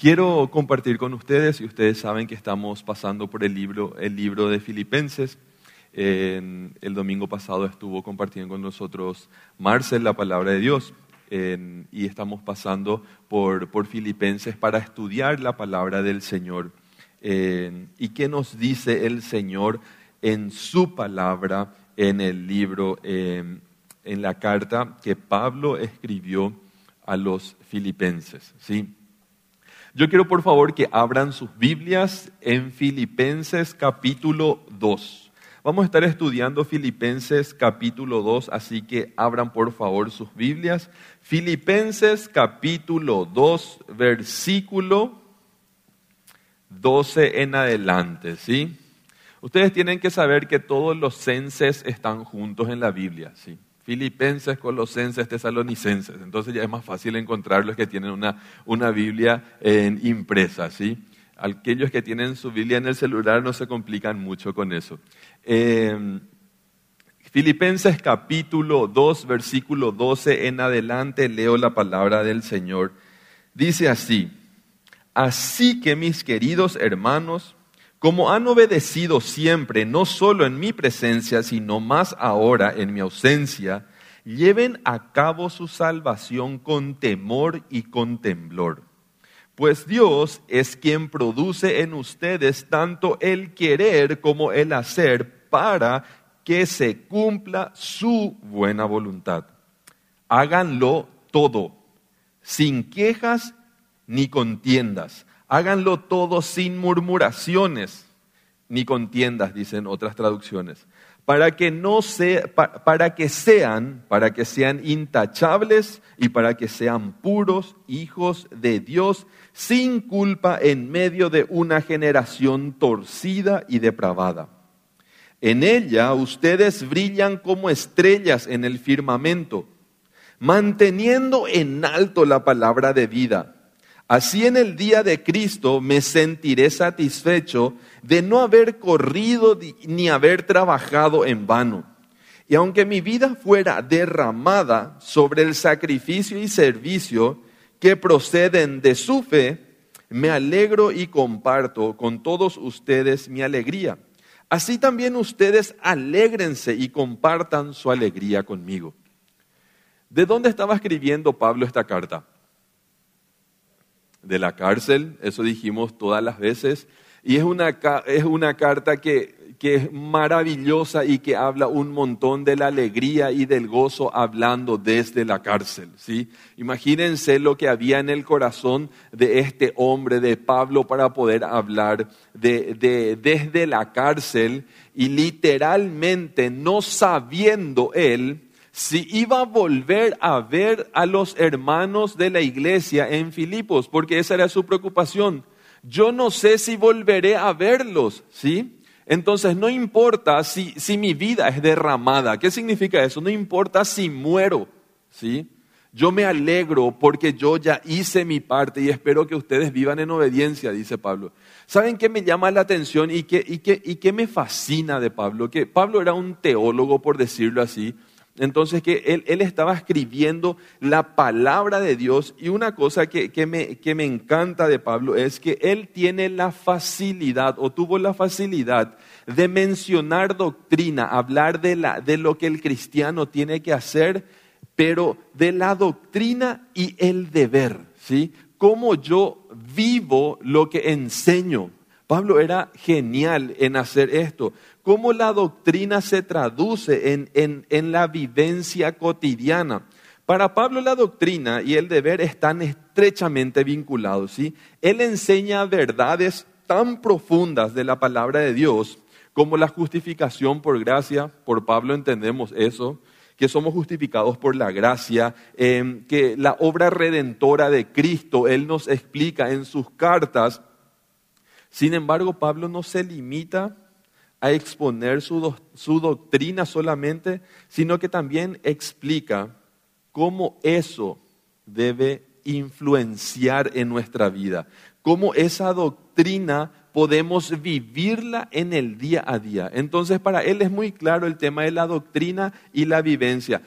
Quiero compartir con ustedes, y ustedes saben que estamos pasando por el libro, el libro de Filipenses. el domingo pasado estuvo compartiendo con nosotros Marcel la palabra de Dios y estamos pasando por, por, Filipenses para estudiar la palabra del Señor. ¿Y qué nos dice el Señor en su palabra en el libro, en la carta que Pablo escribió a los filipenses? ¿sí? Yo quiero por favor que abran sus Biblias en Filipenses capítulo 2. Vamos a estar estudiando Filipenses capítulo 2, así que abran por favor sus Biblias. Filipenses capítulo 2, versículo 12 en adelante, ¿sí? Ustedes tienen que saber que todos los censes están juntos en la Biblia, ¿sí? Filipenses, Colosenses, Tesalonicenses. Entonces ya es más fácil encontrarlos que tienen una, una Biblia en impresa, ¿sí? Aquellos que tienen su Biblia en el celular no se complican mucho con eso. Em, Filipenses capítulo 2, versículo 12 en adelante, leo la palabra del Señor. Dice así, así que mis queridos hermanos, como han obedecido siempre, no solo en mi presencia, sino más ahora en mi ausencia, lleven a cabo su salvación con temor y con temblor. Pues Dios es quien produce en ustedes tanto el querer como el hacer para que se cumpla su buena voluntad. Háganlo todo, sin quejas ni contiendas Háganlo todo sin murmuraciones ni contiendas, dicen otras traducciones, para que no para que sean, para que sean intachables y para que sean puros hijos de Dios sin culpa en medio de una generación torcida y depravada. En ella ustedes brillan como estrellas en el firmamento, manteniendo en alto la palabra de vida Así en el día de Cristo me sentiré satisfecho de no haber corrido ni haber trabajado en vano. Y aunque mi vida fuera derramada sobre el sacrificio y servicio que proceden de su fe, me alegro y comparto con todos ustedes mi alegría. Así también ustedes alégrense y compartan su alegría conmigo. ¿De dónde estaba escribiendo Pablo esta carta? De la cárcel, eso dijimos todas las veces, y es una, es una carta que, que es maravillosa y que habla un montón de la alegría y del gozo hablando desde la cárcel. ¿sí? Imagínense lo que había en el corazón de este hombre, de Pablo, para poder hablar de, de, desde la cárcel y literalmente no sabiendo él si iba a volver a ver a los hermanos de la iglesia en Filipos, porque esa era su preocupación. Yo no sé si volveré a verlos, ¿sí? Entonces no importa si, si mi vida es derramada. ¿Qué significa eso? No importa si muero, ¿sí? Yo me alegro porque yo ya hice mi parte y espero que ustedes vivan en obediencia, dice Pablo. ¿Saben qué me llama la atención y qué, y qué, y qué me fascina de Pablo? Que Pablo era un teólogo, por decirlo así, entonces que él, estaba escribiendo la palabra de Dios y una cosa que, me, que me encanta de Pablo es que él tiene la facilidad o tuvo la facilidad de mencionar doctrina, hablar de, la, de lo que el cristiano tiene que hacer, pero de la doctrina y el deber, ¿sí? Cómo yo vivo lo que enseño. Pablo era genial en hacer esto cómo la doctrina se traduce en, la vivencia cotidiana. Para Pablo la doctrina y el deber están estrechamente vinculados. ¿sí? Él enseña verdades tan profundas de la palabra de Dios como la justificación por gracia. Por Pablo entendemos eso, que somos justificados por la gracia, em, que la obra redentora de Cristo, Él nos explica en sus cartas. Sin embargo, Pablo no se limita a exponer su, doctrina solamente, sino que también explica cómo eso debe influenciar en nuestra vida, cómo esa doctrina podemos vivirla en el día a día. Entonces, para él es muy claro el tema de la doctrina y la vivencia.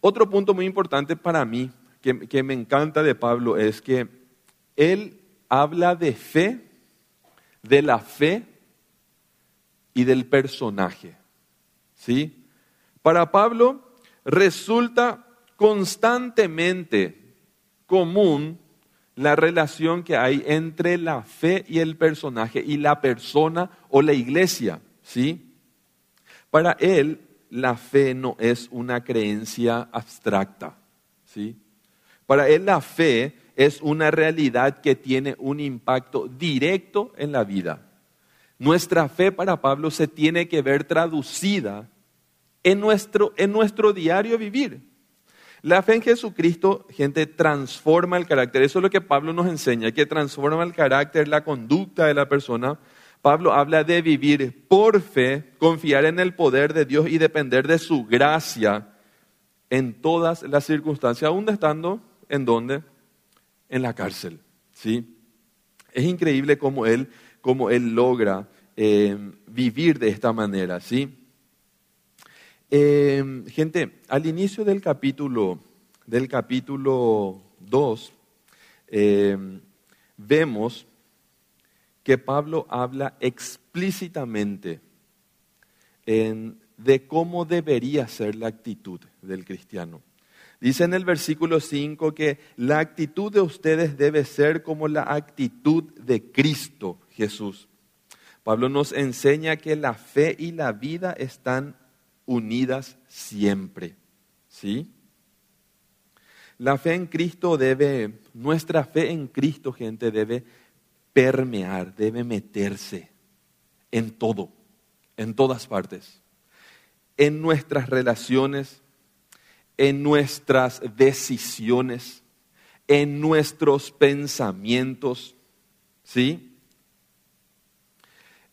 Otro punto muy importante para mí, que, que me encanta de Pablo, es que él habla de fe, de la fe y del personaje. ¿Sí? Para Pablo resulta constantemente común la relación que hay entre la fe y el personaje y la persona o la iglesia, ¿sí? Para él la fe no es una creencia abstracta, ¿sí? Para él la fe es una realidad que tiene un impacto directo en la vida. Nuestra fe para Pablo se tiene que ver traducida en nuestro, en nuestro diario vivir. La fe en Jesucristo, gente, transforma el carácter. Eso es lo que Pablo nos enseña, que transforma el carácter, la conducta de la persona. Pablo habla de vivir por fe, confiar en el poder de Dios y depender de su gracia en todas las circunstancias, aún estando en dónde? En la cárcel. ¿sí? Es increíble cómo él, cómo él logra eh, vivir de esta manera. ¿sí? Eh, gente, al inicio del capítulo, del capítulo 2, eh, vemos que Pablo habla explícitamente de cómo debería ser la actitud del cristiano. Dice en el versículo 5 que la actitud de ustedes debe ser como la actitud de Cristo Jesús. Pablo nos enseña que la fe y la vida están unidas siempre. ¿Sí? La fe en Cristo debe, nuestra fe en Cristo, gente, debe permear, debe meterse en todo, en todas partes. En nuestras relaciones, en nuestras decisiones, en nuestros pensamientos, ¿sí?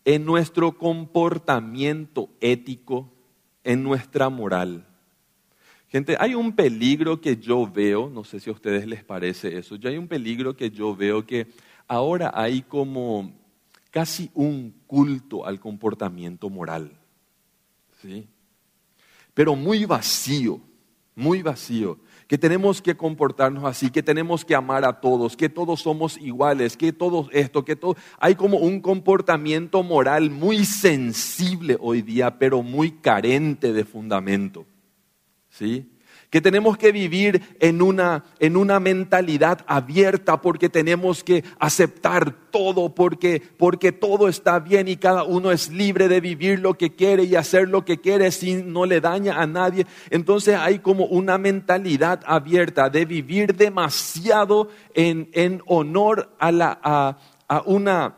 En nuestro comportamiento ético, en nuestra moral. Gente, hay un peligro que yo veo, no sé si a ustedes les parece eso, ya hay un peligro que yo veo que ahora hay como casi un culto al comportamiento moral. ¿Sí? Pero muy vacío, muy vacío que tenemos que comportarnos así, que tenemos que amar a todos, que todos somos iguales, que todo esto, que todo... Hay como un comportamiento moral muy sensible hoy día, pero muy carente de fundamento. ¿Sí? Que tenemos que vivir en una, en una mentalidad abierta porque tenemos que aceptar todo, porque, porque todo está bien y cada uno es libre de vivir lo que quiere y hacer lo que quiere sin no le daña a nadie. Entonces hay como una mentalidad abierta de vivir demasiado en, en honor a, la, a, a una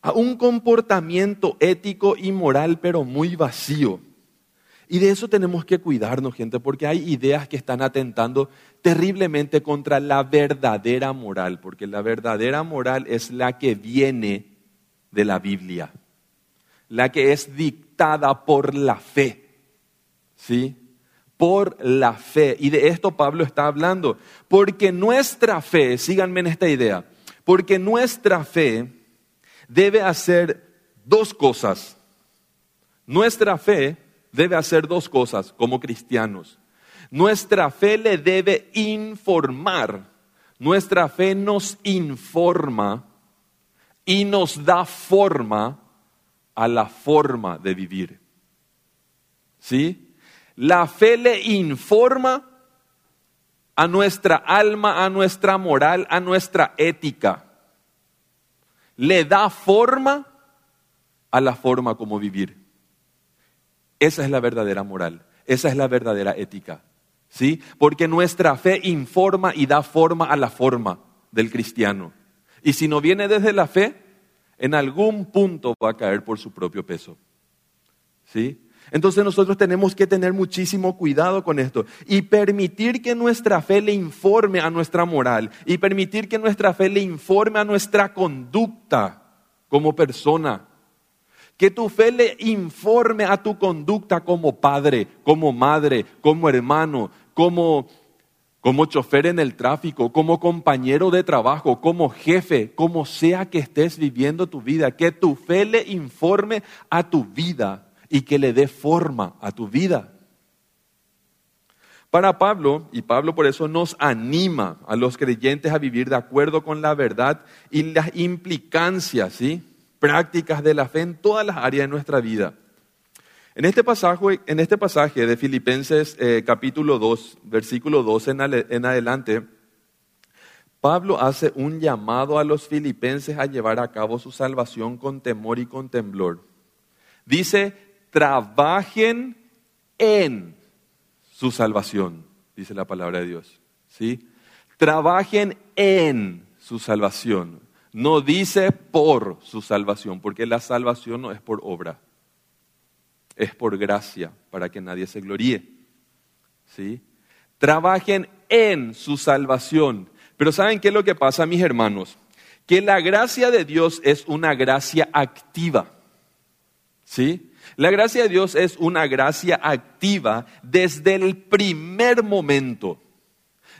a un comportamiento ético y moral, pero muy vacío. Y de eso tenemos que cuidarnos, gente, porque hay ideas que están atentando terriblemente contra la verdadera moral, porque la verdadera moral es la que viene de la Biblia, la que es dictada por la fe, ¿sí? Por la fe. Y de esto Pablo está hablando, porque nuestra fe, síganme en esta idea, porque nuestra fe debe hacer dos cosas. Nuestra fe debe hacer dos cosas como cristianos. Nuestra fe le debe informar. Nuestra fe nos informa y nos da forma a la forma de vivir. ¿Sí? La fe le informa a nuestra alma, a nuestra moral, a nuestra ética. Le da forma a la forma como vivir. Esa es la verdadera moral, esa es la verdadera ética. ¿Sí? Porque nuestra fe informa y da forma a la forma del cristiano. Y si no viene desde la fe, en algún punto va a caer por su propio peso. ¿Sí? Entonces nosotros tenemos que tener muchísimo cuidado con esto y permitir que nuestra fe le informe a nuestra moral y permitir que nuestra fe le informe a nuestra conducta como persona. Que tu fe le informe a tu conducta como padre, como madre, como hermano, como, como chofer en el tráfico, como compañero de trabajo, como jefe, como sea que estés viviendo tu vida. Que tu fe le informe a tu vida y que le dé forma a tu vida. Para Pablo, y Pablo por eso nos anima a los creyentes a vivir de acuerdo con la verdad y las implicancias ¿sí? Prácticas de la fe en todas las áreas de nuestra vida. En este pasaje, en este pasaje de Filipenses eh, capítulo 2, versículo 12 en adelante, Pablo hace un llamado a los filipenses a llevar a cabo su salvación con temor y con temblor. Dice, trabajen en su salvación, dice la palabra de Dios. ¿sí? Trabajen en su salvación. No dice por su salvación, porque la salvación no es por obra, es por gracia, para que nadie se gloríe. ¿sí? Trabajen en su salvación pero ¿saben qué es lo que pasa, mis hermanos? Que la gracia de Dios es una gracia activa. ¿Sí? La gracia de Dios es una gracia activa desde el primer momento.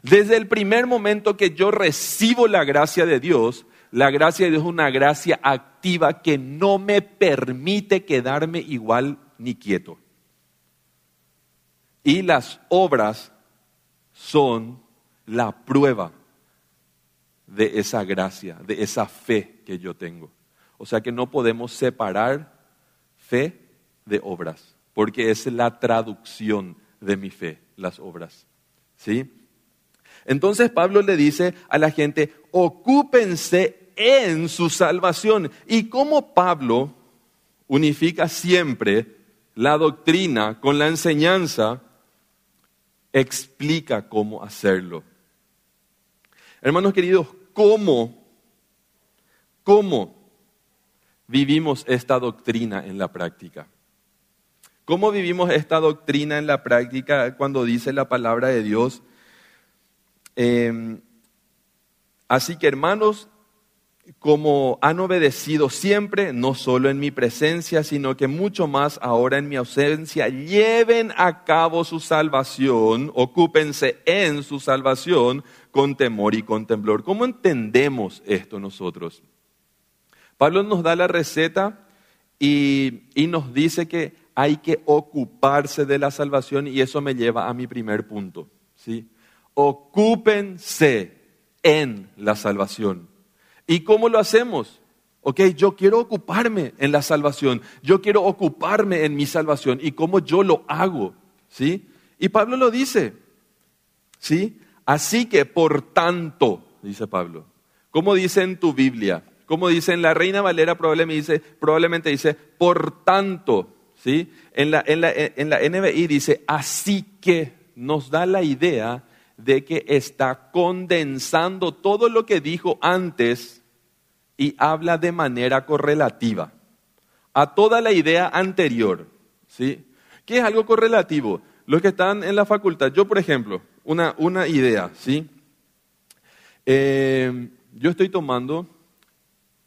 Desde el primer momento que yo recibo la gracia de Dios, la gracia de Dios es una gracia activa que no me permite quedarme igual ni quieto. Y las obras son la prueba de esa gracia, de esa fe que yo tengo. O sea que no podemos separar fe de obras, porque es la traducción de mi fe, las obras. ¿Sí? Entonces Pablo le dice a la gente, ocúpense en su salvación. Y como Pablo unifica siempre la doctrina con la enseñanza, explica cómo hacerlo. Hermanos queridos, ¿cómo, cómo vivimos esta doctrina en la práctica? ¿Cómo vivimos esta doctrina en la práctica cuando dice la palabra de Dios? Em, así que hermanos, como han obedecido siempre, no solo en mi presencia, sino que mucho más ahora en mi ausencia, lleven a cabo su salvación, ocúpense en su salvación con temor y con temblor. ¿Cómo entendemos esto nosotros? Pablo nos da la receta y, y nos dice que hay que ocuparse de la salvación y eso me lleva a mi primer punto. ¿sí? Ocúpense en la salvación. ¿Y cómo lo hacemos? Ok, yo quiero ocuparme en la salvación, yo quiero ocuparme en mi salvación. ¿Y cómo yo lo hago? ¿Sí? Y Pablo lo dice. ¿Sí? Así que, por tanto, dice Pablo, ¿cómo dice en tu Biblia? ¿Cómo dice en la Reina Valera? Probablemente dice, probablemente dice, por tanto. ¿Sí? En la, en, la, en la NBI dice, así que nos da la idea de que está condensando todo lo que dijo antes y habla de manera correlativa a toda la idea anterior. ¿sí? ¿Qué es algo correlativo? Los que están en la facultad, yo por ejemplo, una, una idea, ¿sí? Eh, yo estoy tomando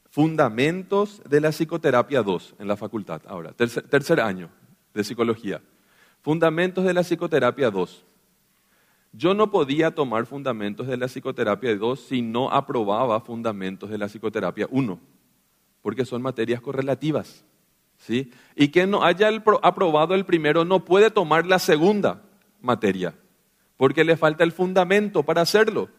fundamentos de la psicoterapia 2 en la facultad, ahora, tercer, tercer año de psicología. Fundamentos de la psicoterapia 2. Yo no podía tomar fundamentos de la psicoterapia 2 si no aprobaba fundamentos de la psicoterapia 1, porque son materias correlativas. ¿sí? Y quien no haya aprobado el primero no puede tomar la segunda materia, porque le falta el fundamento para hacerlo.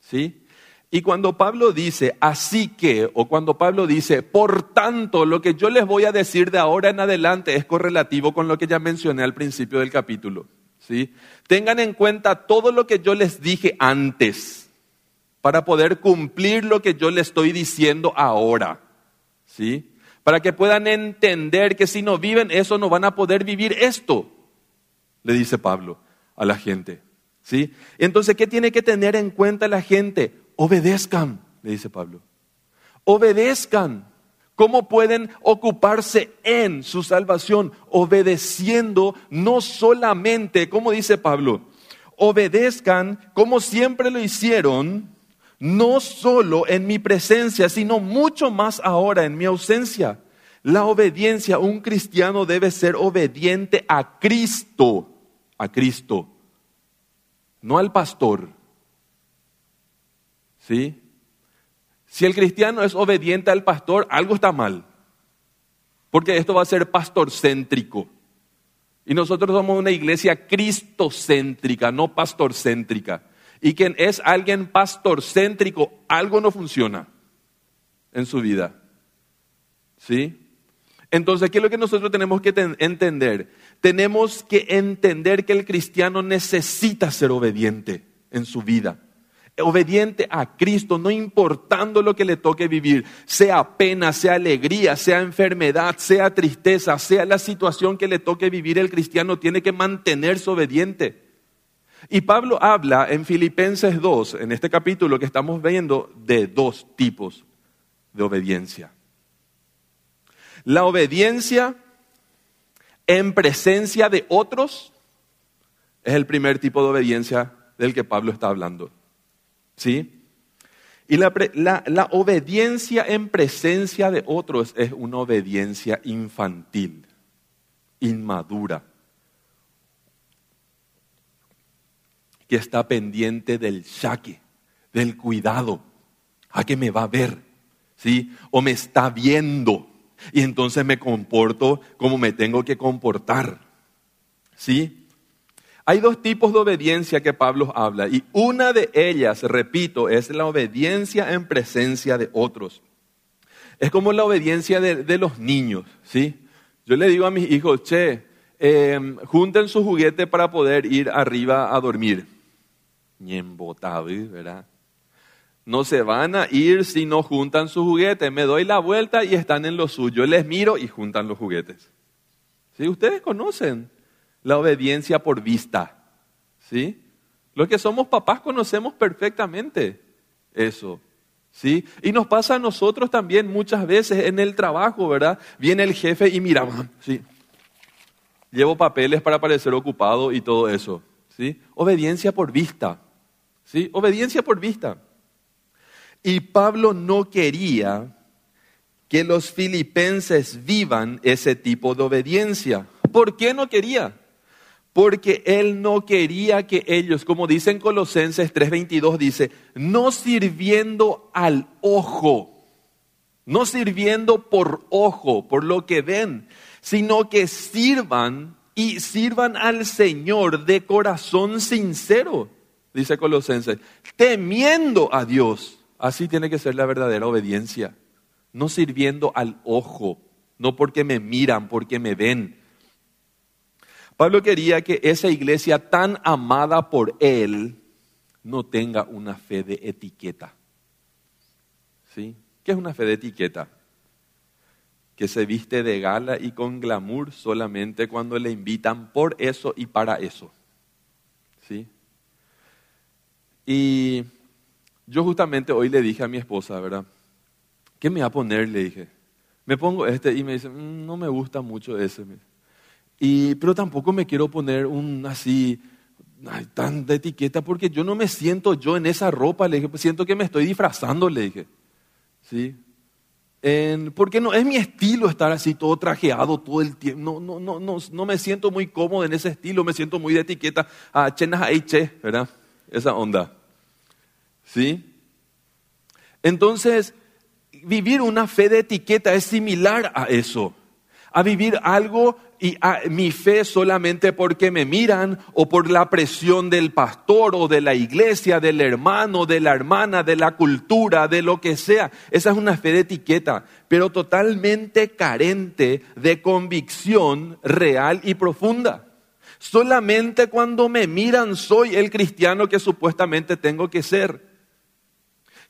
¿sí? Y cuando Pablo dice, así que, o cuando Pablo dice, por tanto, lo que yo les voy a decir de ahora en adelante es correlativo con lo que ya mencioné al principio del capítulo. Tengan en cuenta todo lo que yo les dije antes para poder cumplir lo que yo les estoy diciendo ahora. ¿Sí? Para que puedan entender que si no viven eso no van a poder vivir esto, le dice Pablo a la gente. ¿Sí? Entonces, ¿qué tiene que tener en cuenta la gente? Obedezcan, le dice Pablo. Obedezcan. ¿Cómo pueden ocuparse en su salvación? Obedeciendo no solamente, como dice Pablo, obedezcan como siempre lo hicieron, no solo en mi presencia, sino mucho más ahora en mi ausencia. La obediencia, un cristiano debe ser obediente a Cristo, a Cristo, no al pastor. ¿Sí? Si el cristiano es obediente al pastor, algo está mal. Porque esto va a ser pastorcéntrico. Y nosotros somos una iglesia cristocéntrica, no pastorcéntrica. Y quien es alguien pastorcéntrico, algo no funciona en su vida. ¿Sí? Entonces, ¿qué es lo que nosotros tenemos que entender? Tenemos que entender que el cristiano necesita ser obediente en su vida. Obediente a Cristo, no importando lo que le toque vivir, sea pena, sea alegría, sea enfermedad, sea tristeza, sea la situación que le toque vivir, el cristiano tiene que mantenerse obediente. Y Pablo habla en Filipenses 2, en este capítulo que estamos viendo, de dos tipos de obediencia. La obediencia en presencia de otros es el primer tipo de obediencia del que Pablo está hablando. ¿Sí? Y la, la, obediencia en presencia de otros es una obediencia infantil, inmadura, que está pendiente del saque, del cuidado, a que me va a ver, ¿sí? O me está viendo y entonces me comporto como me tengo que comportar. ¿Sí? Hay dos tipos de obediencia que Pablo habla y una de ellas, repito, es la obediencia en presencia de otros. Es como la obediencia de, los niños, ¿sí? Yo le digo a mis hijos, che, em, junten su juguete para poder ir arriba a dormir. ¿verdad? no se van a ir si no juntan sus juguetes. Me doy la vuelta y están en lo suyo. Les miro y juntan los juguetes. ¿Sí? Ustedes conocen la obediencia por vista. ¿Sí? Los que somos papás conocemos perfectamente eso. ¿Sí? Y nos pasa a nosotros también muchas veces en el trabajo, ¿verdad? Viene el jefe y mira, ¿sí? Llevo papeles para parecer ocupado y todo eso. ¿Sí? Obediencia por vista. ¿Sí? Obediencia por vista. Y Pablo no quería que los filipenses vivan ese tipo de obediencia. ¿Por qué no quería? Porque él no quería que ellos, como dicen Colosenses 3:22, dice, no sirviendo al ojo, no sirviendo por ojo, por lo que ven, sino que sirvan y sirvan al Señor de corazón sincero, dice Colosenses, temiendo a Dios. Así tiene que ser la verdadera obediencia. No sirviendo al ojo, no porque me miran, porque me ven. Pablo quería que esa iglesia tan amada por él no tenga una fe de etiqueta. ¿Sí? ¿Qué es una fe de etiqueta? Que se viste de gala y con glamour solamente cuando le invitan por eso y para eso. ¿Sí? Y yo justamente hoy le dije a mi esposa, ¿verdad? ¿Qué me va a poner? Le dije. Me pongo este y me dice, mm, no me gusta mucho ese. Y, pero tampoco me quiero poner un así, tan de etiqueta, porque yo no me siento yo en esa ropa. Le dije, pues siento que me estoy disfrazando, le dije. ¿Sí? porque no es mi estilo estar así todo trajeado todo el tiempo. No, no, no, no, no me siento muy cómodo en ese estilo, me siento muy de etiqueta. Ah, chenas che, ¿verdad? Esa onda. ¿Sí? Entonces, vivir una fe de etiqueta es similar a eso, a vivir algo y a mi fe solamente porque me miran o por la presión del pastor o de la iglesia, del hermano, de la hermana, de la cultura, de lo que sea. Esa es una fe de etiqueta, pero totalmente carente de convicción real y profunda. Solamente cuando me miran soy el cristiano que supuestamente tengo que ser.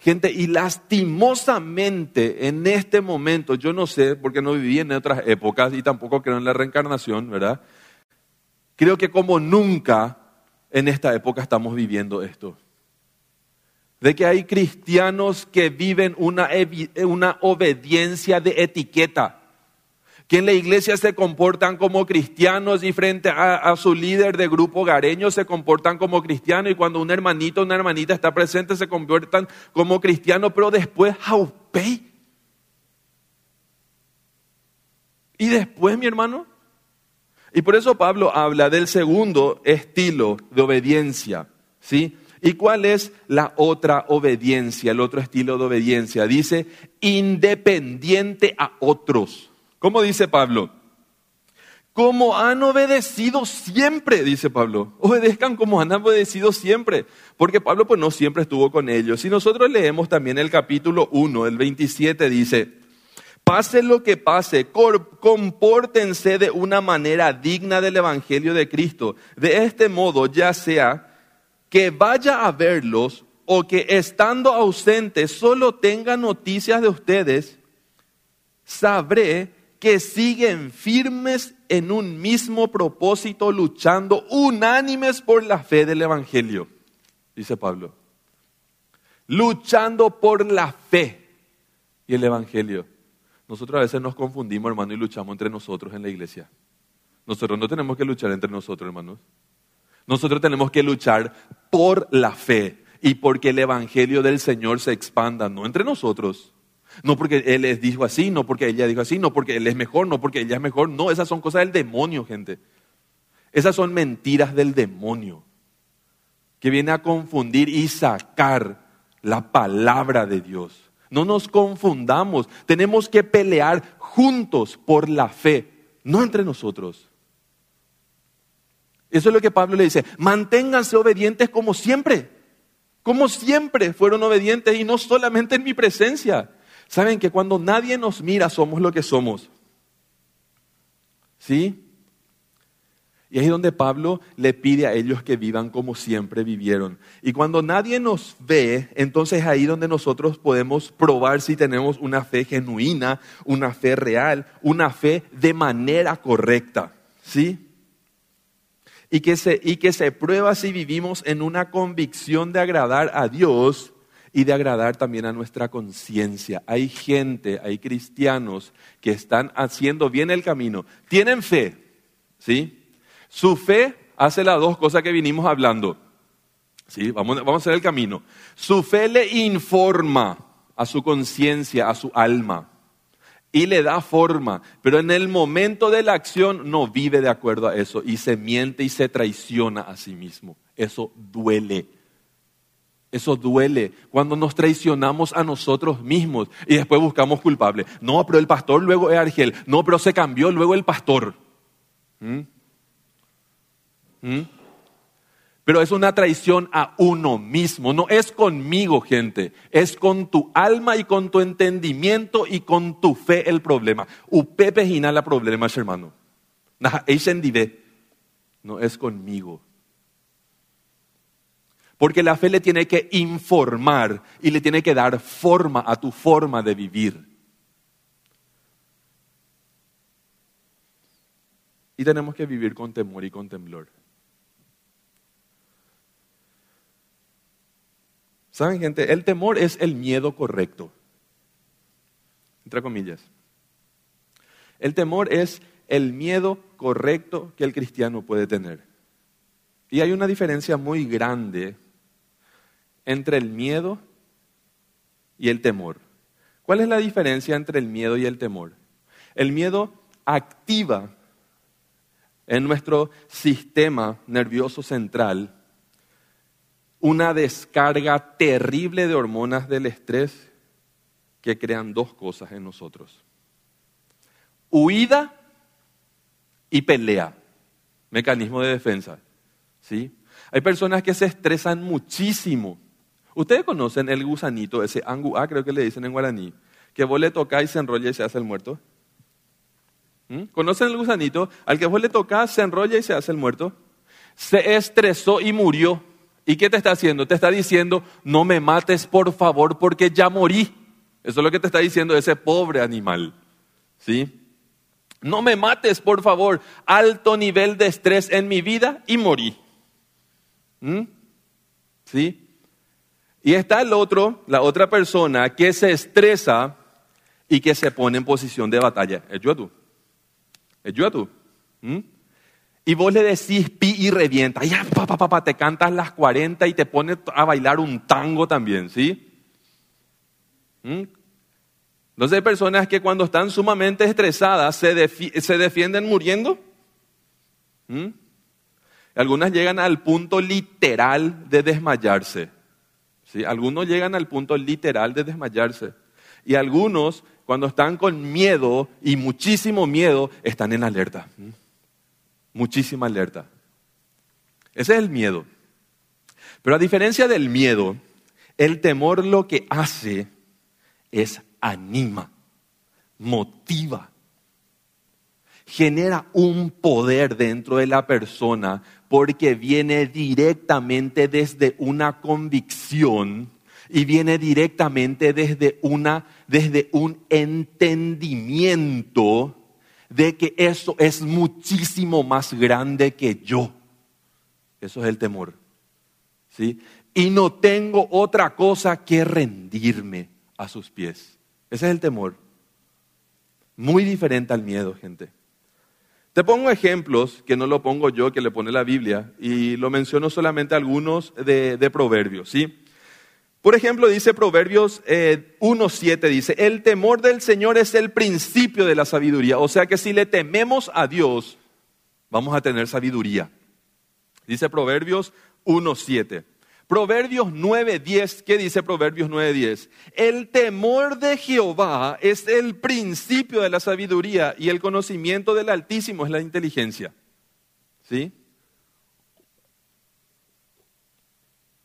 Gente, y lastimosamente en este momento, yo no sé, porque no viví en otras épocas y tampoco creo en la reencarnación, ¿verdad? Creo que como nunca en esta época estamos viviendo esto. De que hay cristianos que viven una, una obediencia de etiqueta que en la iglesia se comportan como cristianos y frente a, su líder de grupo gareño se comportan como cristianos y cuando un hermanito o una hermanita está presente se comportan como cristianos, pero después, pay? Y después, mi hermano, y por eso Pablo habla del segundo estilo de obediencia, ¿sí? ¿Y cuál es la otra obediencia, el otro estilo de obediencia? Dice, independiente a otros. ¿Cómo dice Pablo? como han obedecido siempre, dice Pablo. Obedezcan como han obedecido siempre. Porque Pablo pues no siempre estuvo con ellos. Si nosotros leemos también el capítulo 1, el 27 dice, pase lo que pase, compórtense de una manera digna del Evangelio de Cristo. De este modo, ya sea que vaya a verlos o que estando ausente solo tenga noticias de ustedes, sabré que siguen firmes en un mismo propósito, luchando unánimes por la fe del Evangelio, dice Pablo. Luchando por la fe y el Evangelio. Nosotros a veces nos confundimos, hermano, y luchamos entre nosotros en la iglesia. Nosotros no tenemos que luchar entre nosotros, hermanos. Nosotros tenemos que luchar por la fe y porque el Evangelio del Señor se expanda, no entre nosotros. No porque él les dijo así, no porque ella dijo así, no porque él es mejor, no porque ella es mejor. No, esas son cosas del demonio, gente. Esas son mentiras del demonio que viene a confundir y sacar la palabra de Dios. No nos confundamos, tenemos que pelear juntos por la fe, no entre nosotros. Eso es lo que Pablo le dice, manténganse obedientes como siempre, como siempre fueron obedientes y no solamente en mi presencia. Saben que cuando nadie nos mira somos lo que somos. ¿Sí? Y ahí es donde Pablo le pide a ellos que vivan como siempre vivieron. Y cuando nadie nos ve, entonces ahí donde nosotros podemos probar si tenemos una fe genuina, una fe real, una fe de manera correcta. ¿Sí? Y que se, y que se prueba si vivimos en una convicción de agradar a Dios y de agradar también a nuestra conciencia. Hay gente, hay cristianos que están haciendo bien el camino, tienen fe, ¿sí? Su fe hace las dos cosas que vinimos hablando. ¿Sí? Vamos, vamos a hacer el camino. Su fe le informa a su conciencia, a su alma, y le da forma, pero en el momento de la acción no vive de acuerdo a eso y se miente y se traiciona a sí mismo. Eso duele. Eso duele cuando nos traicionamos a nosotros mismos y después buscamos culpable. No, pero el pastor luego es Argel. No, pero se cambió luego el pastor. ¿Mm? ¿Mm? Pero es una traición a uno mismo. No es conmigo, gente. Es con tu alma y con tu entendimiento y con tu fe el problema. Upepe la problema, hermano. No es conmigo. Porque la fe le tiene que informar y le tiene que dar forma a tu forma de vivir. Y tenemos que vivir con temor y con temblor. ¿Saben, gente? El temor es el miedo correcto. Entre comillas. El temor es el miedo correcto que el cristiano puede tener. Y hay una diferencia muy grande entre el miedo y el temor. ¿Cuál es la diferencia entre el miedo y el temor? El miedo activa en nuestro sistema nervioso central una descarga terrible de hormonas del estrés que crean dos cosas en nosotros. Huida y pelea, mecanismo de defensa. ¿sí? Hay personas que se estresan muchísimo Ustedes conocen el gusanito, ese anguá, creo que le dicen en guaraní, que vos le tocás y se enrolla y se hace el muerto. ¿Mm? ¿Conocen el gusanito? Al que vos le tocás, se enrolla y se hace el muerto. Se estresó y murió. ¿Y qué te está haciendo? Te está diciendo, no me mates por favor porque ya morí. Eso es lo que te está diciendo ese pobre animal. ¿Sí? No me mates por favor. Alto nivel de estrés en mi vida y morí. ¿Mm? ¿Sí? Y está el otro, la otra persona que se estresa y que se pone en posición de batalla. Tú. Es yo tú. ¿Mm? Y vos le decís pi y revienta. Ya, papá, papá, te cantas las 40 y te pones a bailar un tango también, ¿sí? ¿Mm? Entonces hay personas que cuando están sumamente estresadas se, defienden muriendo. ¿Mm? Algunas llegan al punto literal de desmayarse. Algunos llegan al punto literal de desmayarse. Y algunos, cuando están con miedo y muchísimo miedo, están en alerta. muchísima alerta. Ese es el miedo. Pero a diferencia del miedo, el temor lo que hace es anima, motiva, genera un poder dentro de la persona porque viene directamente desde una convicción y viene directamente desde, una, desde un entendimiento de que eso es muchísimo más grande que yo. Eso es el temor. ¿Sí? Y no tengo otra cosa que rendirme a sus pies. Ese es el temor. Muy diferente al miedo, gente. Te pongo ejemplos que no lo pongo yo, que le pone la Biblia, y lo menciono solamente algunos de, de proverbios, ¿sí? Por ejemplo, dice Proverbios 1.7, eh, dice, el temor del Señor es el principio de la sabiduría. O sea que si le tememos a Dios, vamos a tener sabiduría. Dice Proverbios 1.7. Proverbios 9.10, ¿qué dice Proverbios 9.10? El temor de Jehová es el principio de la sabiduría y el conocimiento del Altísimo es la inteligencia. ¿Sí?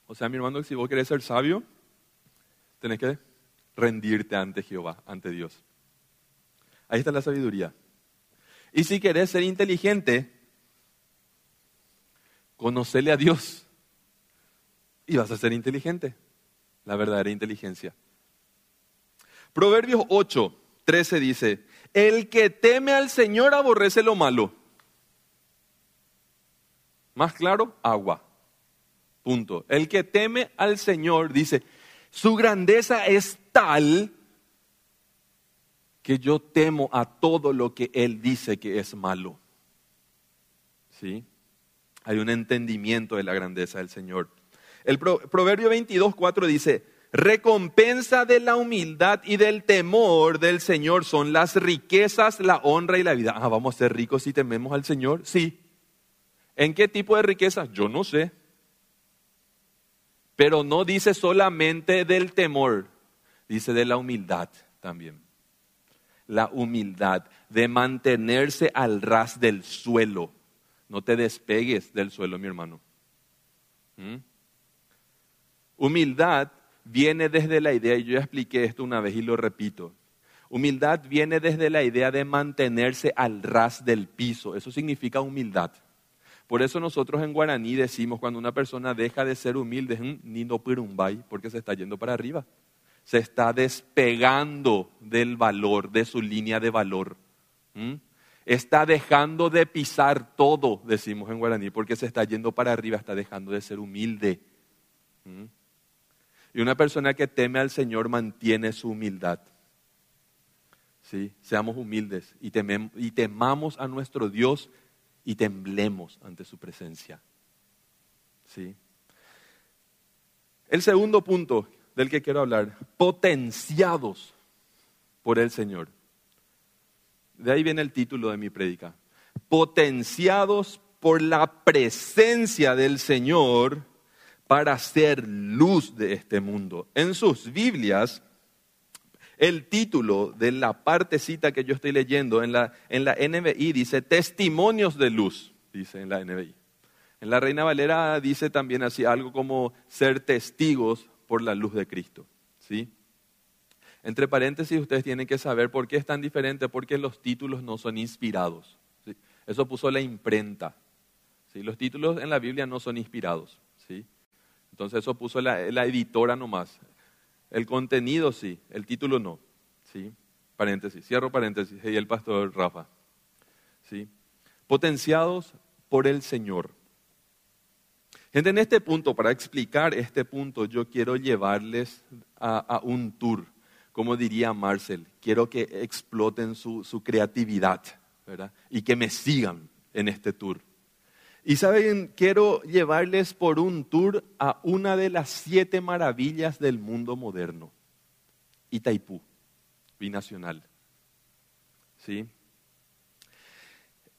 O sea, mi hermano, si vos querés ser sabio, tenés que rendirte ante Jehová, ante Dios. Ahí está la sabiduría. Y si querés ser inteligente, conocele a Dios y vas a ser inteligente, la verdadera inteligencia. Proverbios 8, 13 dice, el que teme al Señor aborrece lo malo. Más claro, agua. Punto. El que teme al Señor dice, su grandeza es tal que yo temo a todo lo que Él dice que es malo. ¿Sí? Hay un entendimiento de la grandeza del Señor. El Proverbio 22, 4 dice, recompensa de la humildad y del temor del Señor son las riquezas, la honra y la vida. Ah, vamos a ser ricos si tememos al Señor. Sí. ¿En qué tipo de riqueza? Yo no sé. Pero no dice solamente del temor, dice de la humildad también. La humildad de mantenerse al ras del suelo. No te despegues del suelo, mi hermano. ¿Mm? Humildad viene desde la idea, y yo ya expliqué esto una vez y lo repito. Humildad viene desde la idea de mantenerse al ras del piso. Eso significa humildad. Por eso nosotros en guaraní decimos cuando una persona deja de ser humilde, mm, nindo pirumbay, porque se está yendo para arriba. Se está despegando del valor, de su línea de valor. Está dejando de pisar todo, decimos en guaraní, porque se está yendo para arriba, está dejando de ser humilde. Y una persona que teme al Señor mantiene su humildad. ¿Sí? Seamos humildes y, y temamos a nuestro Dios y temblemos ante su presencia. ¿Sí? El segundo punto del que quiero hablar, potenciados por el Señor. De ahí viene el título de mi prédica. Potenciados por la presencia del Señor para ser luz de este mundo. En sus Biblias el título de la partecita que yo estoy leyendo en la, en la NBI dice testimonios de luz, dice en la NBI. En la Reina Valera dice también así algo como ser testigos por la luz de Cristo. ¿sí? Entre paréntesis, ustedes tienen que saber por qué es tan diferente, porque los títulos no son inspirados. Eso puso la imprenta. ¿sí? Los títulos en la Biblia no son inspirados. ¿sí? Entonces eso puso la, la editora nomás. El contenido sí, el título no. ¿sí? Paréntesis, cierro paréntesis, y el pastor Rafa. ¿sí? Potenciados por el Señor. Gente, en este punto, para explicar este punto, yo quiero llevarles a, un tour, como diría Marcel. Quiero que exploten su, su creatividad, ¿verdad? Y que me sigan en este tour. Y saben, quiero llevarles por un tour a una de las siete maravillas del mundo moderno, Itaipú, binacional. ¿Sí?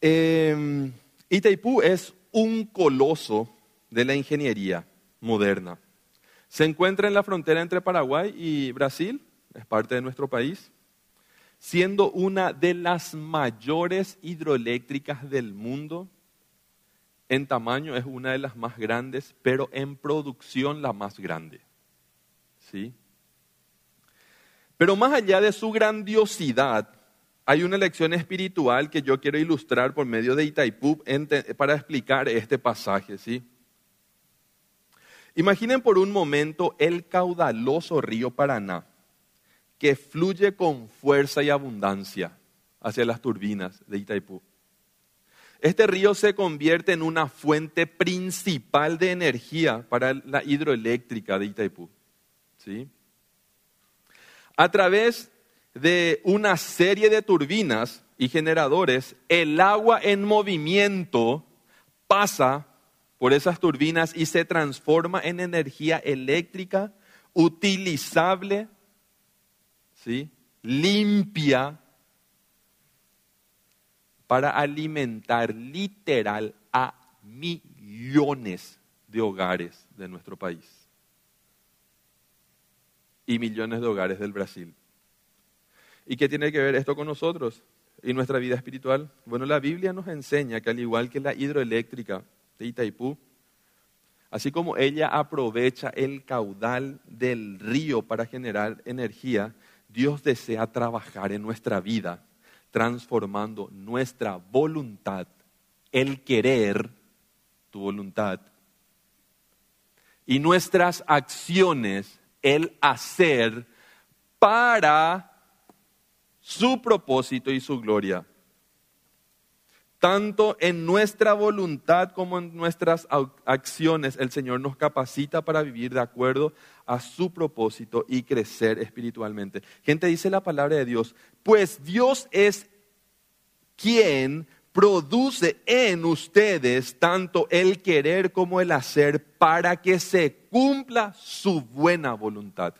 Em, Itaipú es un coloso de la ingeniería moderna. Se encuentra en la frontera entre Paraguay y Brasil, es parte de nuestro país, siendo una de las mayores hidroeléctricas del mundo en tamaño es una de las más grandes, pero en producción la más grande. ¿Sí? Pero más allá de su grandiosidad, hay una lección espiritual que yo quiero ilustrar por medio de Itaipú para explicar este pasaje, ¿sí? Imaginen por un momento el caudaloso río Paraná, que fluye con fuerza y abundancia hacia las turbinas de Itaipú. Este río se convierte en una fuente principal de energía para la hidroeléctrica de Itaipú. ¿sí? A través de una serie de turbinas y generadores, el agua en movimiento pasa por esas turbinas y se transforma en energía eléctrica utilizable, ¿sí? limpia para alimentar literal a millones de hogares de nuestro país y millones de hogares del Brasil. ¿Y qué tiene que ver esto con nosotros y nuestra vida espiritual? Bueno, la Biblia nos enseña que al igual que la hidroeléctrica de Itaipú, así como ella aprovecha el caudal del río para generar energía, Dios desea trabajar en nuestra vida transformando nuestra voluntad, el querer, tu voluntad, y nuestras acciones, el hacer, para su propósito y su gloria. Tanto en nuestra voluntad como en nuestras acciones, el Señor nos capacita para vivir de acuerdo a su propósito y crecer espiritualmente. Gente dice la palabra de Dios, pues Dios es quien produce en ustedes tanto el querer como el hacer para que se cumpla su buena voluntad.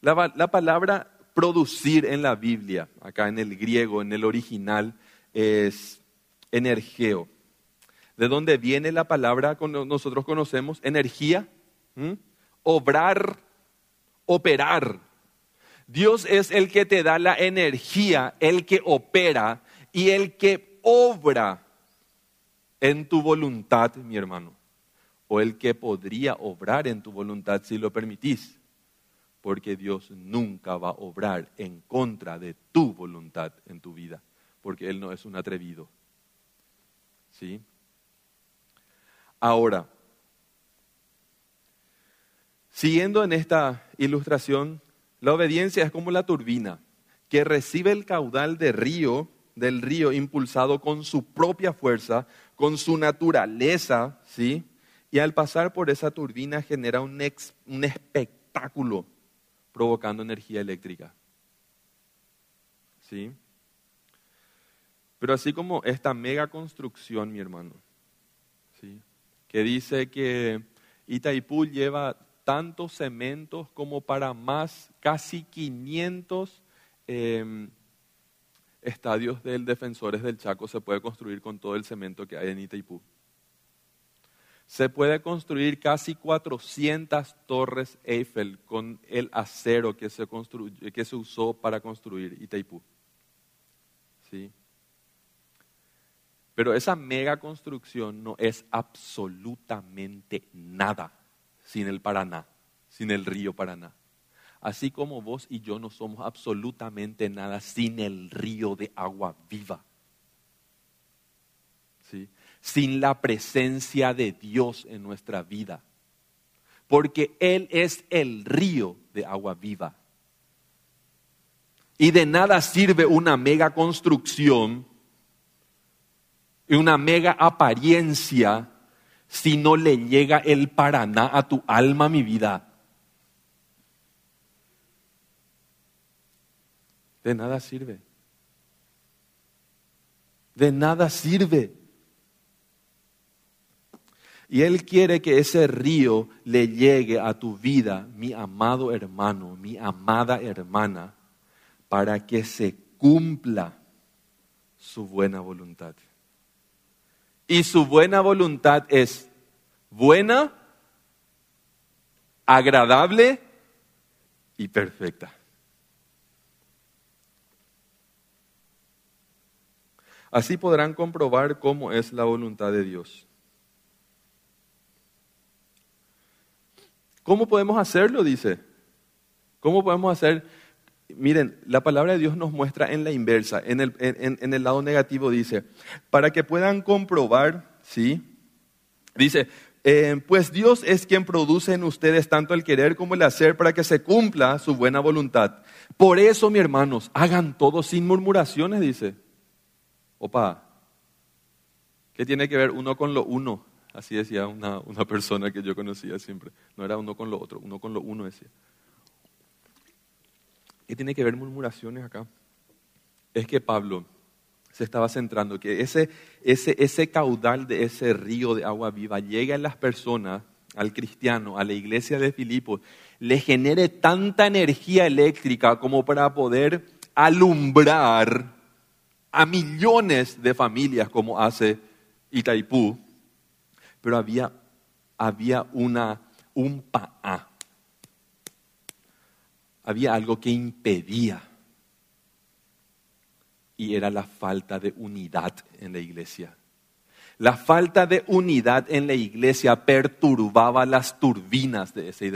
La, la palabra producir en la Biblia, acá en el griego, en el original, es energeo. ¿De dónde viene la palabra que nosotros conocemos? Energía, obrar, operar. Dios es el que te da la energía, el que opera y el que obra en tu voluntad, mi hermano, o el que podría obrar en tu voluntad si lo permitís porque Dios nunca va a obrar en contra de tu voluntad en tu vida, porque Él no es un atrevido. ¿Sí? Ahora, siguiendo en esta ilustración, la obediencia es como la turbina que recibe el caudal de río, del río impulsado con su propia fuerza, con su naturaleza, ¿sí? Y al pasar por esa turbina genera un, un espectáculo provocando energía eléctrica. ¿Sí? Pero así como esta mega construcción, mi hermano, ¿sí? que dice que Itaipú lleva tantos cementos como para más, casi 500 em, estadios del Defensores del Chaco se puede construir con todo el cemento que hay en Itaipú se puede construir casi 400 torres Eiffel con el acero que se, que se usó para construir Itaipú. ¿Sí? Pero esa mega construcción no es absolutamente nada sin el Paraná, sin el río Paraná. Así como vos y yo no somos absolutamente nada sin el río de agua viva. ¿Sí? Sin la presencia de Dios en nuestra vida. Porque Él es el río de agua viva. Y de nada sirve una mega construcción y una mega apariencia si no le llega el Paraná a tu alma, mi vida. De nada sirve. De nada sirve. Y Él quiere que ese río le llegue a tu vida, mi amado hermano, mi amada hermana, para que se cumpla su buena voluntad. Y su buena voluntad es buena, agradable y perfecta. Así podrán comprobar cómo es la voluntad de Dios. ¿Cómo podemos hacerlo? Dice. ¿Cómo podemos hacer? Miren, la palabra de Dios nos muestra en la inversa, en el, en, el lado negativo dice, para que puedan comprobar, ¿sí? Dice, eh, pues Dios es quien produce en ustedes tanto el querer como el hacer para que se cumpla su buena voluntad. Por eso, mis hermanos, hagan todo sin murmuraciones, dice. Opa, ¿qué tiene que ver uno con lo uno? Así decía una, una persona que yo conocía siempre. No era uno con lo otro, uno con lo uno decía. ¿Qué tiene que ver murmuraciones acá? Es que Pablo se estaba centrando, que ese, ese, ese caudal de ese río de agua viva llegue a las personas, al cristiano, a la iglesia de Filipos, le genere tanta energía eléctrica como para poder alumbrar a millones de familias como hace Itaipú, pero había, había una, un paá, había algo que impedía. Y era la falta de unidad en la iglesia. La falta de unidad en la iglesia perturbaba las turbinas de esa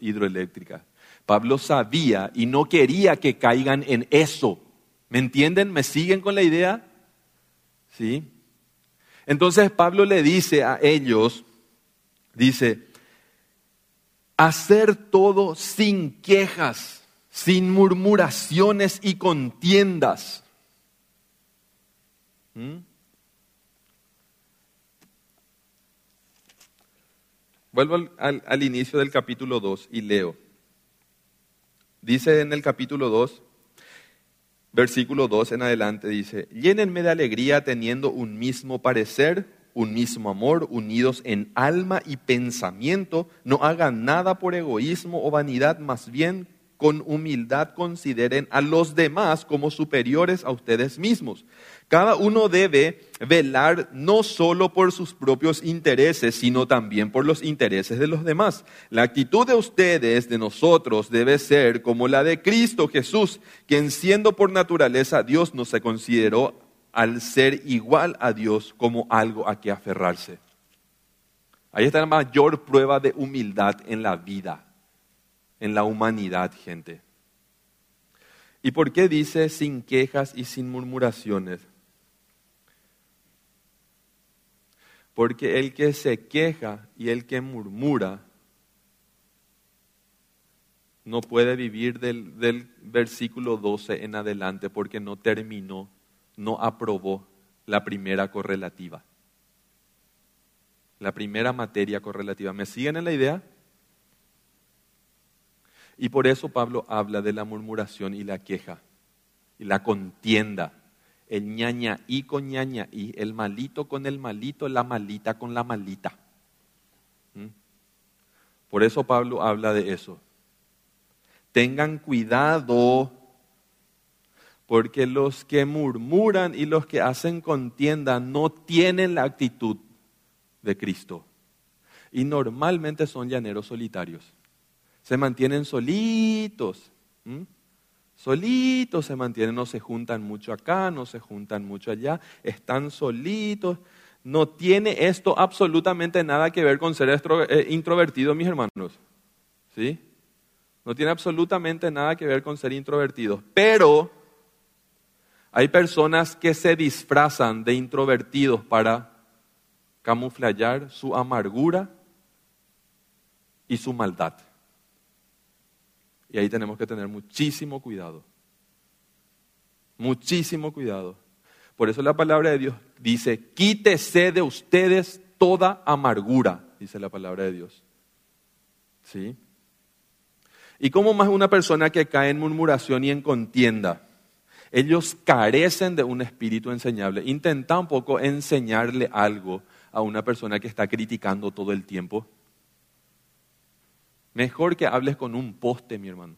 hidroeléctrica. Pablo sabía y no quería que caigan en eso. ¿Me entienden? ¿Me siguen con la idea? ¿Sí? Entonces Pablo le dice a ellos, dice, hacer todo sin quejas, sin murmuraciones y contiendas. ¿Mm? Vuelvo al, inicio del capítulo 2 y leo. Dice en el capítulo 2, versículo 2 en adelante, dice, llénenme de alegría teniendo un mismo parecer un mismo amor, unidos en alma y pensamiento, no hagan nada por egoísmo o vanidad, más bien con humildad consideren a los demás como superiores a ustedes mismos. Cada uno debe velar no solo por sus propios intereses, sino también por los intereses de los demás. La actitud de ustedes, de nosotros, debe ser como la de Cristo Jesús, quien siendo por naturaleza Dios no se consideró al ser igual a Dios como algo a que aferrarse. Ahí está la mayor prueba de humildad en la vida, en la humanidad, gente. ¿Y por qué dice sin quejas y sin murmuraciones? Porque el que se queja y el que murmura no puede vivir del, versículo 12 en adelante porque no terminó no aprobó la primera correlativa. La primera materia correlativa. ¿Me siguen en la idea? Y por eso Pablo habla de la murmuración y la queja y la contienda. El ñaña y con ñaña y, el malito con el malito, la malita con la malita. ¿Mm? Por eso Pablo habla de eso. Tengan cuidado porque los que murmuran y los que hacen contienda no tienen la actitud de Cristo. Y normalmente son llaneros solitarios. Se mantienen solitos. Solitos se mantienen, no se juntan mucho acá, no se juntan mucho allá, están solitos. No tiene esto absolutamente nada que ver con ser eh, introvertido, mis hermanos. ¿Sí? No tiene absolutamente nada que ver con ser introvertidos. Pero hay personas que se disfrazan de introvertidos para camuflar su amargura y su maldad. Y ahí tenemos que tener muchísimo cuidado. Muchísimo cuidado. Por eso la palabra de Dios dice, quítese de ustedes toda amargura, dice la palabra de Dios. ¿Sí? ¿Y cómo más una persona que cae en murmuración y en contienda? Ellos carecen de un espíritu enseñable. Intenta un poco enseñarle algo a una persona que está criticando todo el tiempo. Mejor que hables con un poste, mi hermano.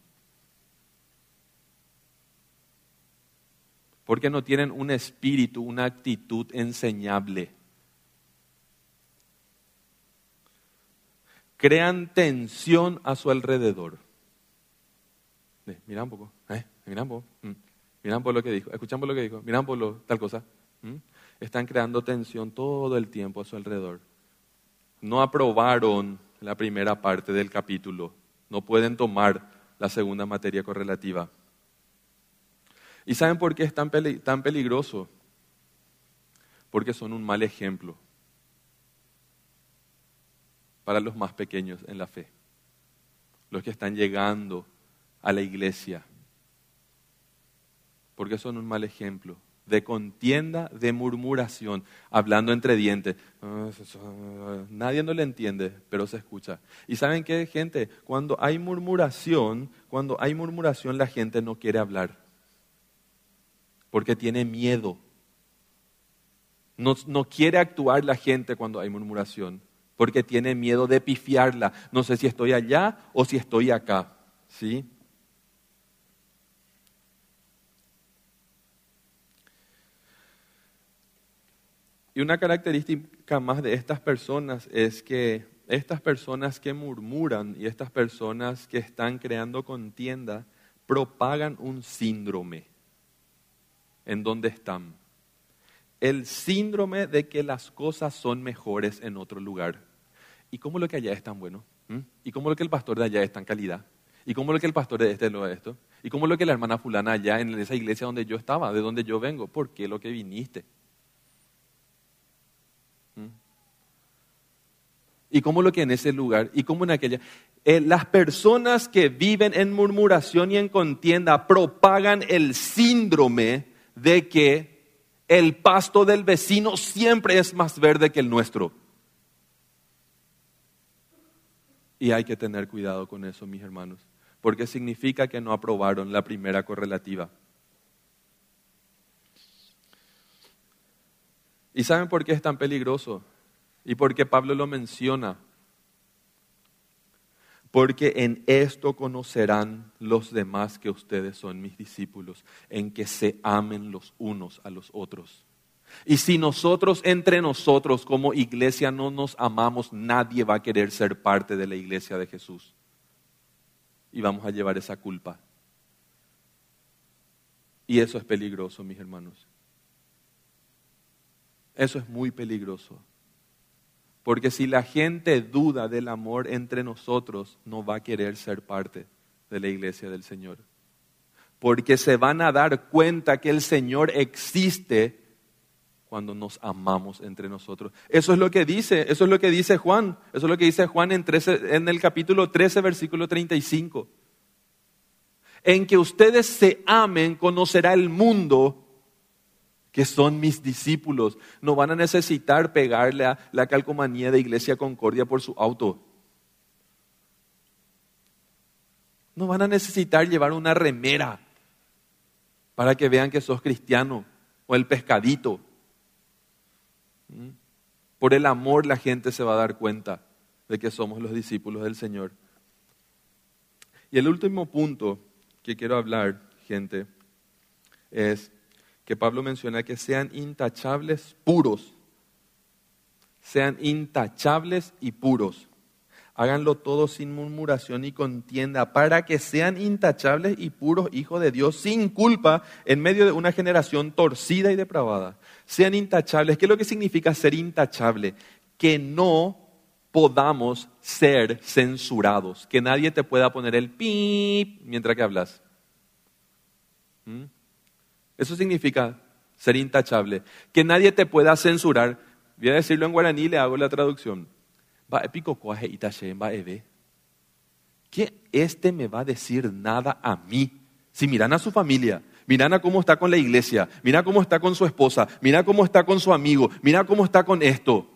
Porque no tienen un espíritu, una actitud enseñable. Crean tensión a su alrededor. Mira un poco, ¿eh? mira un poco. Mm. Miran por lo que dijo, escuchan por lo que dijo, miran por lo, tal cosa. ¿Mm? Están creando tensión todo el tiempo a su alrededor. No aprobaron la primera parte del capítulo. No pueden tomar la segunda materia correlativa. ¿Y saben por qué es tan, tan peligroso? Porque son un mal ejemplo para los más pequeños en la fe, los que están llegando a la iglesia, porque son un mal ejemplo de contienda, de murmuración, hablando entre dientes. Nadie no le entiende, pero se escucha. ¿Y saben qué, gente? Cuando hay murmuración, cuando hay murmuración la gente no quiere hablar, porque tiene miedo. No, no quiere actuar la gente cuando hay murmuración, porque tiene miedo de pifiarla. No sé si estoy allá o si estoy acá. ¿Sí? Y una característica más de estas personas es que estas personas que murmuran y estas personas que están creando contienda propagan un síndrome en donde están. El síndrome de que las cosas son mejores en otro lugar. ¿Y cómo lo que allá es tan bueno? ¿Mm? ¿Y cómo lo que el pastor de allá es tan calidad? ¿Y cómo lo que el pastor de este lo de esto? ¿Y cómo lo que la hermana fulana allá en esa iglesia donde yo estaba, de donde yo vengo? ¿Por qué lo que viniste? Y como lo que en ese lugar y como en aquella. Eh, las personas que viven en murmuración y en contienda propagan el síndrome de que el pasto del vecino siempre es más verde que el nuestro. Y hay que tener cuidado con eso, mis hermanos, porque significa que no aprobaron la primera correlativa. ¿Y saben por qué es tan peligroso? ¿Y por qué Pablo lo menciona? Porque en esto conocerán los demás que ustedes son mis discípulos, en que se amen los unos a los otros. Y si nosotros entre nosotros como iglesia no nos amamos, nadie va a querer ser parte de la iglesia de Jesús. Y vamos a llevar esa culpa. Y eso es peligroso, mis hermanos. Eso es muy peligroso. Porque si la gente duda del amor entre nosotros, no va a querer ser parte de la iglesia del Señor. Porque se van a dar cuenta que el Señor existe cuando nos amamos entre nosotros. Eso es lo que dice, eso es lo que dice Juan, eso es lo que dice Juan en, en el capítulo 13, versículo 35. En que ustedes se amen, conocerá el mundo que son mis discípulos. No van a necesitar pegarle a la calcomanía de Iglesia Concordia por su auto. No van a necesitar llevar una remera para que vean que sos cristiano o el pescadito. ¿Mm? Por el amor la gente se va a dar cuenta de que somos los discípulos del Señor. Y el último punto que quiero hablar, gente, es que Pablo menciona que sean intachables puros. Sean intachables y puros. Háganlo todo sin murmuración y contienda, para que sean intachables y puros hijos de Dios, sin culpa, en medio de una generación torcida y depravada. Sean intachables. ¿Qué es lo que significa ser intachable? Que no podamos ser censurados, que nadie te pueda poner el pip mientras que hablas. ¿Mm? Eso significa ser intachable. Que nadie te pueda censurar. Voy a decirlo en guaraní, le hago la traducción. Va ¿Qué este me va a decir nada a mí? Si miran a su familia, miran a cómo está con la iglesia, mira cómo está con su esposa, mira cómo está con su amigo, mira cómo está con esto.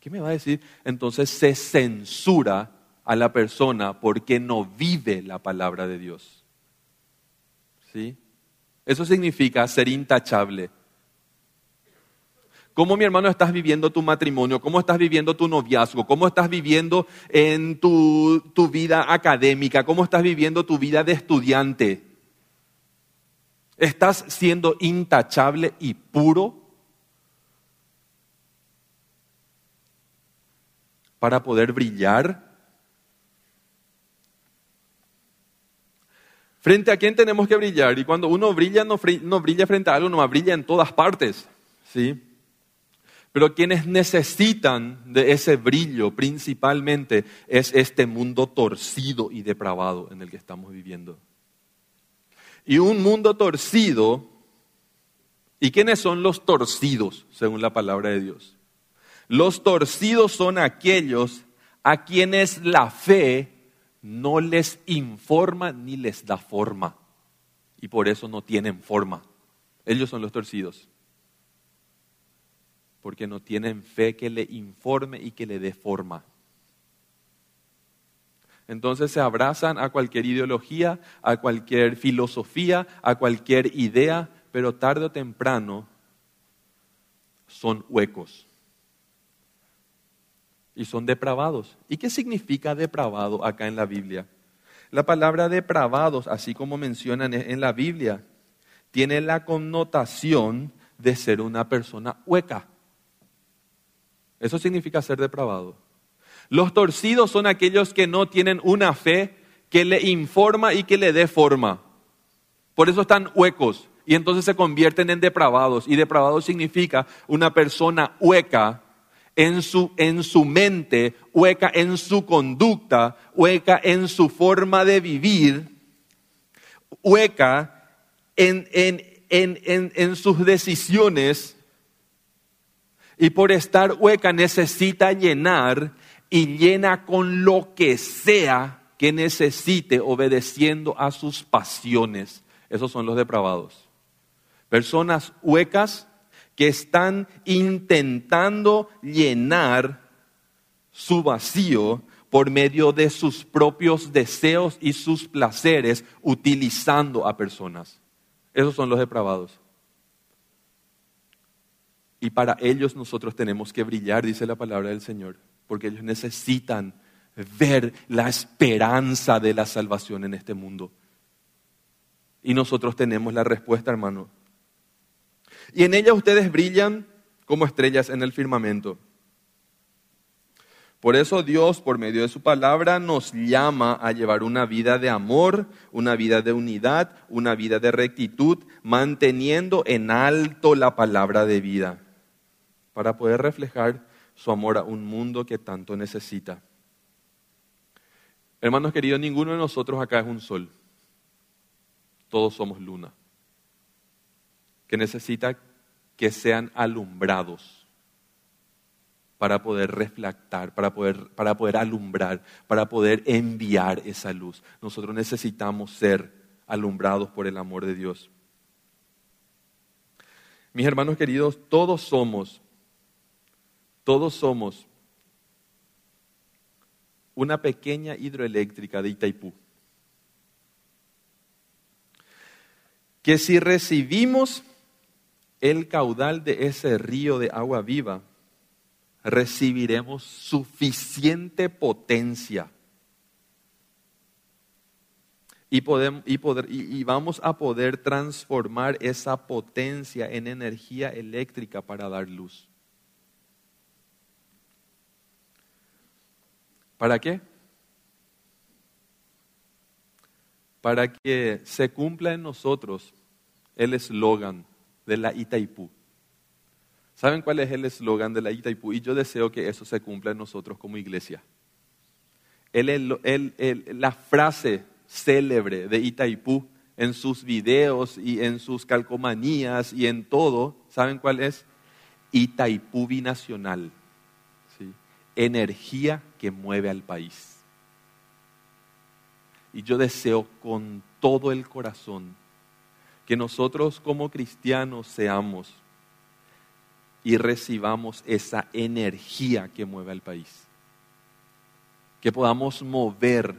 ¿Qué me va a decir? Entonces se censura a la persona porque no vive la palabra de Dios. ¿Sí? Eso significa ser intachable. ¿Cómo, mi hermano, estás viviendo tu matrimonio? ¿Cómo estás viviendo tu noviazgo? ¿Cómo estás viviendo en tu, tu vida académica? ¿Cómo estás viviendo tu vida de estudiante? ¿Estás siendo intachable y puro para poder brillar ¿Frente a quién tenemos que brillar? Y cuando uno brilla, no, brilla frente a algo, no brilla en todas partes. ¿sí? Pero quienes necesitan de ese brillo principalmente es este mundo torcido y depravado en el que estamos viviendo. Y un mundo torcido, ¿y quiénes son los torcidos según la palabra de Dios? Los torcidos son aquellos a quienes la fe no les informa ni les da forma. Y por eso no tienen forma. Ellos son los torcidos. Porque no tienen fe que le informe y que le dé forma. Entonces se abrazan a cualquier ideología, a cualquier filosofía, a cualquier idea, pero tarde o temprano son huecos y son depravados. ¿Y qué significa depravado acá en la Biblia? La palabra depravados, así como mencionan en la Biblia, tiene la connotación de ser una persona hueca. Eso significa ser depravado. Los torcidos son aquellos que no tienen una fe que le informa y que le dé forma. Por eso están huecos y entonces se convierten en depravados. Y depravado significa una persona hueca en su, en su mente, hueca en su conducta, hueca en su forma de vivir, hueca en, en sus decisiones y por estar hueca necesita llenar y llena con lo que sea que necesite obedeciendo a sus pasiones. Esos son los depravados. Personas huecas que están intentando llenar su vacío por medio de sus propios deseos y sus placeres utilizando a personas. Esos son los depravados. Y para ellos nosotros tenemos que brillar, dice la palabra del Señor, porque ellos necesitan ver la esperanza de la salvación en este mundo. Y nosotros tenemos la respuesta, hermano. Y en ella ustedes brillan como estrellas en el firmamento. Por eso Dios, por medio de su palabra, nos llama a llevar una vida de amor, una vida de unidad, una vida de rectitud, manteniendo en alto la palabra de vida, para poder reflejar su amor a un mundo que tanto necesita. Hermanos queridos, ninguno de nosotros acá es un sol. Todos somos luna que necesita que sean alumbrados para poder reflectar, para poder, para poder alumbrar, para poder enviar esa luz. Nosotros necesitamos ser alumbrados por el amor de Dios. Mis hermanos queridos, todos somos, todos somos una pequeña hidroeléctrica de Itaipú. Que si recibimos el caudal de ese río de agua viva, recibiremos suficiente potencia. Y, y, vamos a poder transformar esa potencia en energía eléctrica para dar luz. ¿Para qué? Para que se cumpla en nosotros el eslogan de la Itaipú. ¿Saben cuál es el eslogan de la Itaipú? Y yo deseo que eso se cumpla en nosotros como iglesia. la frase célebre de Itaipú en sus videos y en sus calcomanías y en todo, ¿saben cuál es? Itaipú binacional. ¿sí? Energía que mueve al país. Y yo deseo con todo el corazón que nosotros como cristianos seamos y recibamos esa energía que mueve al país. Que podamos mover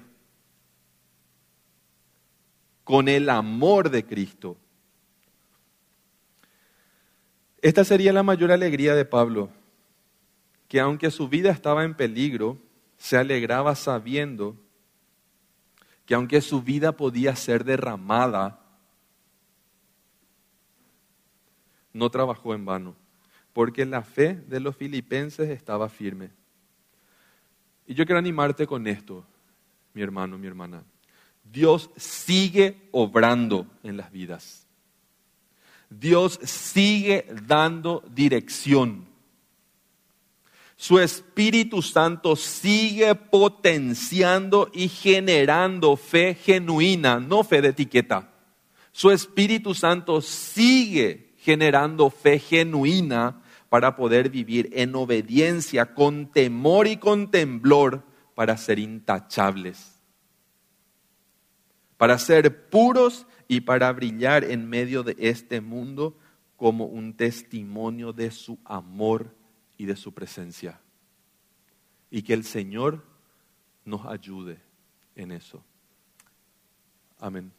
con el amor de Cristo. Esta sería la mayor alegría de Pablo, que aunque su vida estaba en peligro, se alegraba sabiendo que aunque su vida podía ser derramada no trabajó en vano, porque la fe de los filipenses estaba firme. Y yo quiero animarte con esto, mi hermano, mi hermana. Dios sigue obrando en las vidas. Dios sigue dando dirección. Su Espíritu Santo sigue potenciando y generando fe genuina, no fe de etiqueta. Su Espíritu Santo sigue generando fe genuina para poder vivir en obediencia, con temor y con temblor, para ser intachables, para ser puros y para brillar en medio de este mundo como un testimonio de su amor y de su presencia. Y que el Señor nos ayude en eso. Amén.